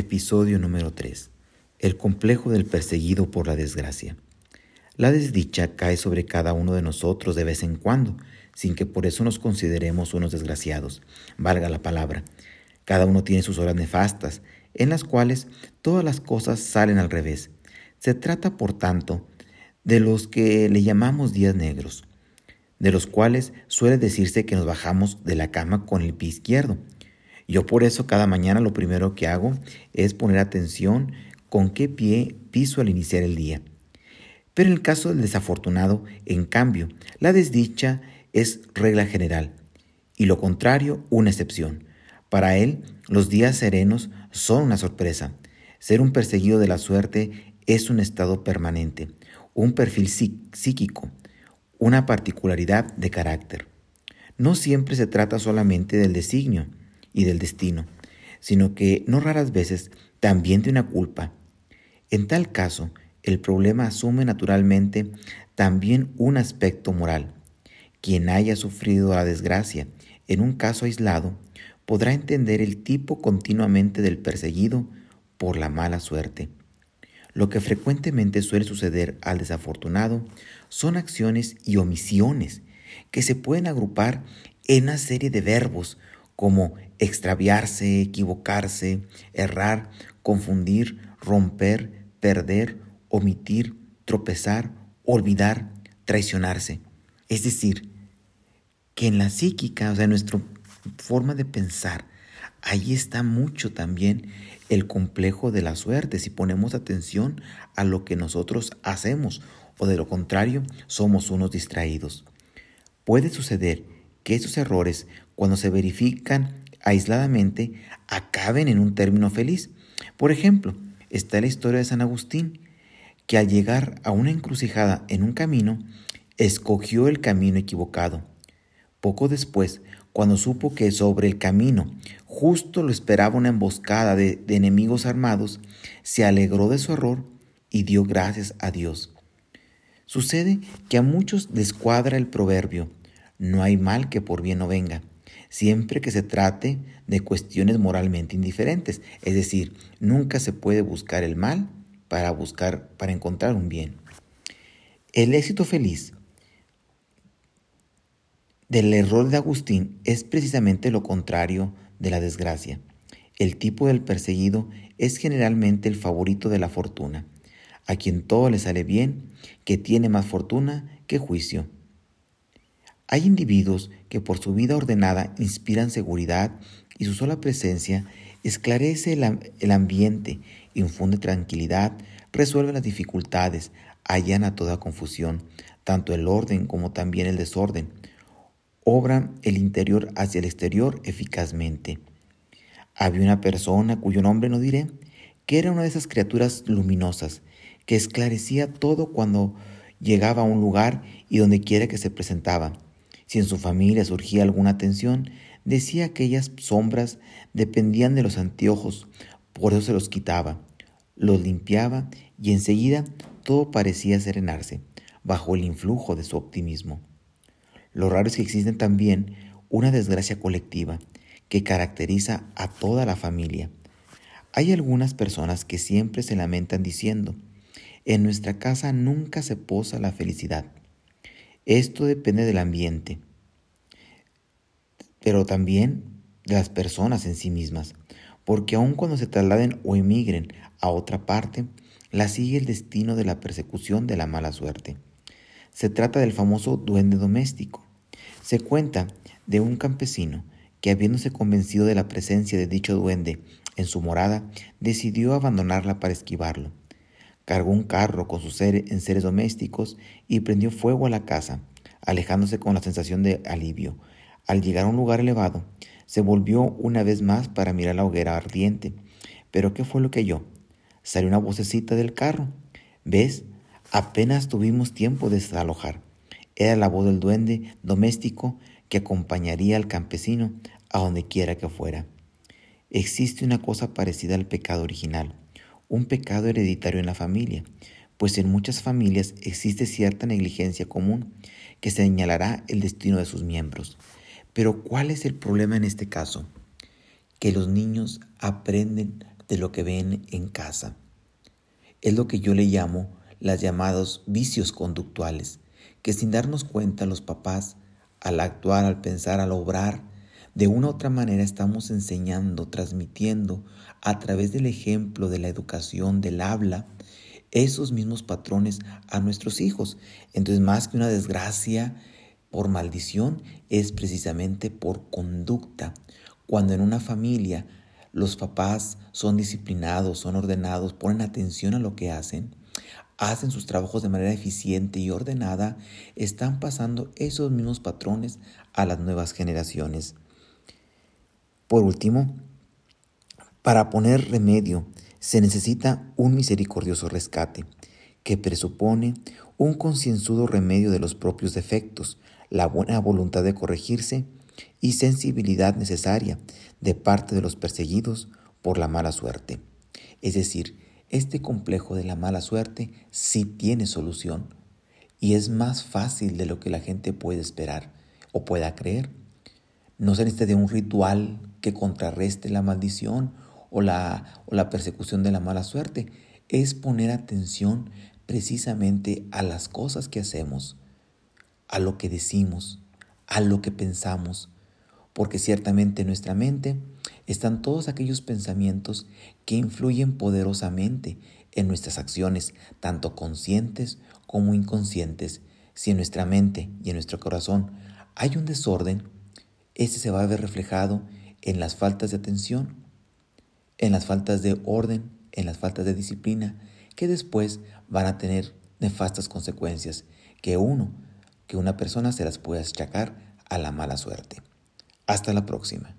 Episodio número 3. El complejo del perseguido por la desgracia. La desdicha cae sobre cada uno de nosotros de vez en cuando, sin que por eso nos consideremos unos desgraciados, valga la palabra. Cada uno tiene sus horas nefastas, en las cuales todas las cosas salen al revés. Se trata, por tanto, de los que le llamamos días negros, de los cuales suele decirse que nos bajamos de la cama con el pie izquierdo. Yo por eso cada mañana lo primero que hago es poner atención con qué pie piso al iniciar el día. Pero en el caso del desafortunado, en cambio, la desdicha es regla general y lo contrario una excepción. Para él, los días serenos son una sorpresa. Ser un perseguido de la suerte es un estado permanente, un perfil psíquico, una particularidad de carácter. No siempre se trata solamente del designio y del destino, sino que no raras veces también de una culpa. En tal caso, el problema asume naturalmente también un aspecto moral. Quien haya sufrido la desgracia en un caso aislado podrá entender el tipo continuamente del perseguido por la mala suerte. Lo que frecuentemente suele suceder al desafortunado son acciones y omisiones que se pueden agrupar en una serie de verbos como extraviarse, equivocarse, errar, confundir, romper, perder, omitir, tropezar, olvidar, traicionarse. Es decir, que en la psíquica, o sea, en nuestra forma de pensar, ahí está mucho también el complejo de la suerte si ponemos atención a lo que nosotros hacemos o de lo contrario somos unos distraídos. Puede suceder que esos errores, cuando se verifican aisladamente, acaben en un término feliz. Por ejemplo, está la historia de San Agustín, que al llegar a una encrucijada en un camino, escogió el camino equivocado. Poco después, cuando supo que sobre el camino justo lo esperaba una emboscada de, enemigos armados, se alegró de su error y dio gracias a Dios. Sucede que a muchos descuadra el proverbio, no hay mal que por bien no venga, siempre que se trate de cuestiones moralmente indiferentes, es decir, nunca se puede buscar el mal para buscar para encontrar un bien. El éxito feliz del error de Agustín es precisamente lo contrario de la desgracia. El tipo del perseguido es generalmente el favorito de la fortuna, a quien todo le sale bien, que tiene más fortuna que juicio. Hay individuos que por su vida ordenada inspiran seguridad y su sola presencia esclarece el, ambiente, infunde tranquilidad, resuelve las dificultades, allana toda confusión, tanto el orden como también el desorden, obran el interior hacia el exterior eficazmente. Había una persona cuyo nombre no diré, que era una de esas criaturas luminosas, que esclarecía todo cuando llegaba a un lugar y donde quiera que se presentaba. Si en su familia surgía alguna tensión, decía que aquellas sombras dependían de los anteojos, por eso se los quitaba, los limpiaba y enseguida todo parecía serenarse, bajo el influjo de su optimismo. Lo raro es que existe también una desgracia colectiva que caracteriza a toda la familia. Hay algunas personas que siempre se lamentan diciendo, en nuestra casa nunca se posa la felicidad. Esto depende del ambiente, pero también de las personas en sí mismas, porque aun cuando se trasladen o emigren a otra parte, la sigue el destino de la persecución de la mala suerte. Se trata del famoso duende doméstico. Se cuenta de un campesino que habiéndose convencido de la presencia de dicho duende en su morada, decidió abandonarla para esquivarlo. Cargó un carro con sus seres, seres domésticos y prendió fuego a la casa, alejándose con la sensación de alivio. Al llegar a un lugar elevado, se volvió una vez más para mirar la hoguera ardiente. Pero ¿qué fue lo que oyó? Salió una vocecita del carro. ¿Ves? Apenas tuvimos tiempo de desalojar. Era la voz del duende doméstico que acompañaría al campesino a donde quiera que fuera. Existe una cosa parecida al pecado original, un pecado hereditario en la familia, pues en muchas familias existe cierta negligencia común que señalará el destino de sus miembros. Pero ¿cuál es el problema en este caso? Que los niños aprenden de lo que ven en casa. Es lo que yo le llamo las llamados vicios conductuales, que sin darnos cuenta los papás, al actuar, al pensar, al obrar, de una u otra manera estamos enseñando, transmitiendo a través del ejemplo, de la educación, del habla, esos mismos patrones a nuestros hijos. Entonces, más que una desgracia por maldición, es precisamente por conducta. Cuando en una familia los papás son disciplinados, son ordenados, ponen atención a lo que hacen, hacen sus trabajos de manera eficiente y ordenada, están pasando esos mismos patrones a las nuevas generaciones. Por último, para poner remedio se necesita un misericordioso rescate que presupone un concienzudo remedio de los propios defectos, la buena voluntad de corregirse y sensibilidad necesaria de parte de los perseguidos por la mala suerte. Es decir, este complejo de la mala suerte sí tiene solución y es más fácil de lo que la gente puede esperar o pueda creer. No se necesita de un ritual que contrarreste la maldición o la, o la persecución de la mala suerte. Es poner atención precisamente a las cosas que hacemos, a lo que decimos, a lo que pensamos, porque ciertamente en nuestra mente están todos aquellos pensamientos que influyen poderosamente en nuestras acciones, tanto conscientes como inconscientes. Si en nuestra mente y en nuestro corazón hay un desorden, ese se va a ver reflejado en las faltas de atención, en las faltas de orden, en las faltas de disciplina, que después van a tener nefastas consecuencias que uno, que una persona se las puede achacar a la mala suerte. Hasta la próxima.